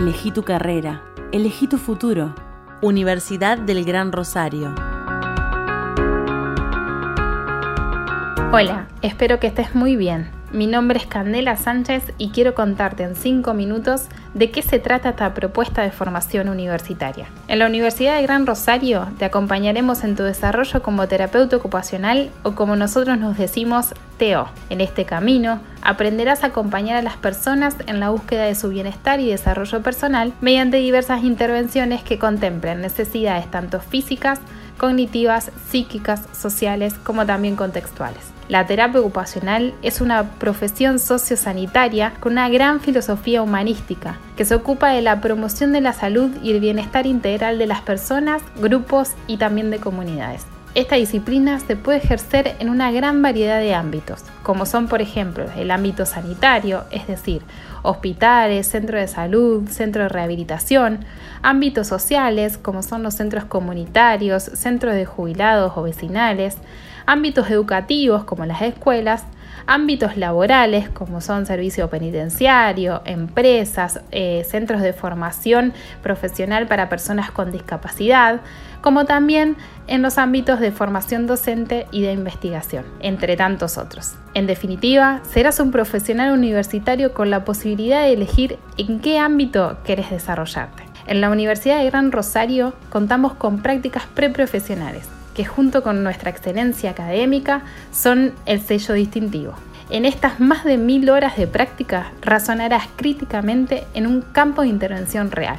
Elegí tu carrera, elegí tu futuro. Universidad del Gran Rosario. Hola, espero que estés muy bien. Mi nombre es Candela Sánchez y quiero contarte en 5 minutos de qué se trata esta propuesta de formación universitaria. En la Universidad de Gran Rosario te acompañaremos en tu desarrollo como terapeuta ocupacional o como nosotros nos decimos TO. En este camino aprenderás a acompañar a las personas en la búsqueda de su bienestar y desarrollo personal mediante diversas intervenciones que contemplen necesidades tanto físicas, cognitivas, psíquicas, sociales como también contextuales. La terapia ocupacional es una profesión sociosanitaria con una gran filosofía humanística que se ocupa de la promoción de la salud y el bienestar integral de las personas, grupos y también de comunidades. Esta disciplina se puede ejercer en una gran variedad de ámbitos, como son por ejemplo el ámbito sanitario, es decir, hospitales, centros de salud, centros de rehabilitación, ámbitos sociales, como son los centros comunitarios, centros de jubilados o vecinales, ámbitos educativos como las escuelas, ámbitos laborales como son servicio penitenciario, empresas, eh, centros de formación profesional para personas con discapacidad, como también en los ámbitos de formación docente y de investigación, entre tantos otros. En definitiva, serás un profesional universitario con la posibilidad de elegir en qué ámbito quieres desarrollarte. En la Universidad de Gran Rosario contamos con prácticas preprofesionales que junto con nuestra excelencia académica son el sello distintivo. En estas más de mil horas de práctica razonarás críticamente en un campo de intervención real.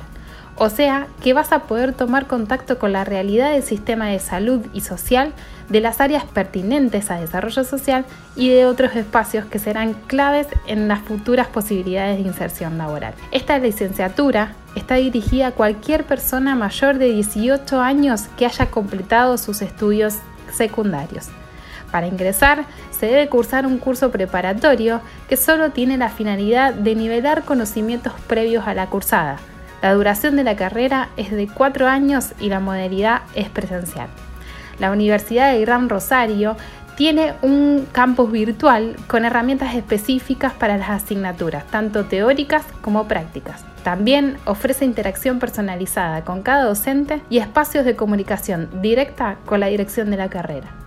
O sea, que vas a poder tomar contacto con la realidad del sistema de salud y social, de las áreas pertinentes a desarrollo social y de otros espacios que serán claves en las futuras posibilidades de inserción laboral. Esta licenciatura está dirigida a cualquier persona mayor de 18 años que haya completado sus estudios secundarios. Para ingresar, se debe cursar un curso preparatorio que solo tiene la finalidad de nivelar conocimientos previos a la cursada. La duración de la carrera es de 4 años y la modalidad es presencial. La Universidad de Gran Rosario tiene un campus virtual con herramientas específicas para las asignaturas, tanto teóricas como prácticas. También ofrece interacción personalizada con cada docente y espacios de comunicación directa con la dirección de la carrera.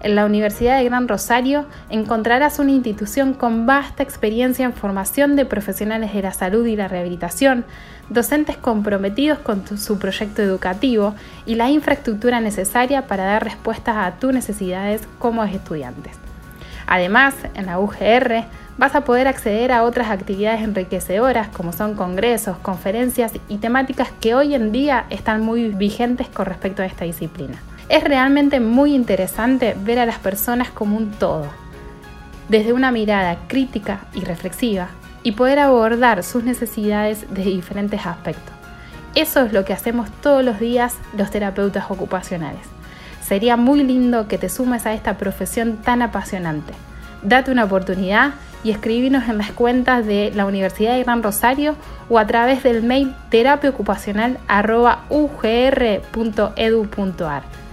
En la Universidad de Gran Rosario encontrarás una institución con vasta experiencia en formación de profesionales de la salud y la rehabilitación, docentes comprometidos con su proyecto educativo y la infraestructura necesaria para dar respuestas a tus necesidades como estudiantes. Además, en la UGR vas a poder acceder a otras actividades enriquecedoras como son congresos, conferencias y temáticas que hoy en día están muy vigentes con respecto a esta disciplina. Es realmente muy interesante ver a las personas como un todo, desde una mirada crítica y reflexiva, y poder abordar sus necesidades de diferentes aspectos. Eso es lo que hacemos todos los días los terapeutas ocupacionales. Sería muy lindo que te sumes a esta profesión tan apasionante. Date una oportunidad y escribinos en las cuentas de la Universidad de Gran Rosario o a través del mail terapiaocupacional.ugr.edu.ar.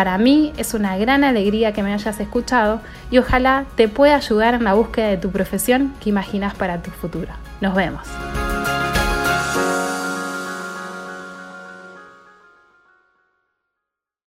Para mí es una gran alegría que me hayas escuchado y ojalá te pueda ayudar en la búsqueda de tu profesión que imaginas para tu futuro. Nos vemos.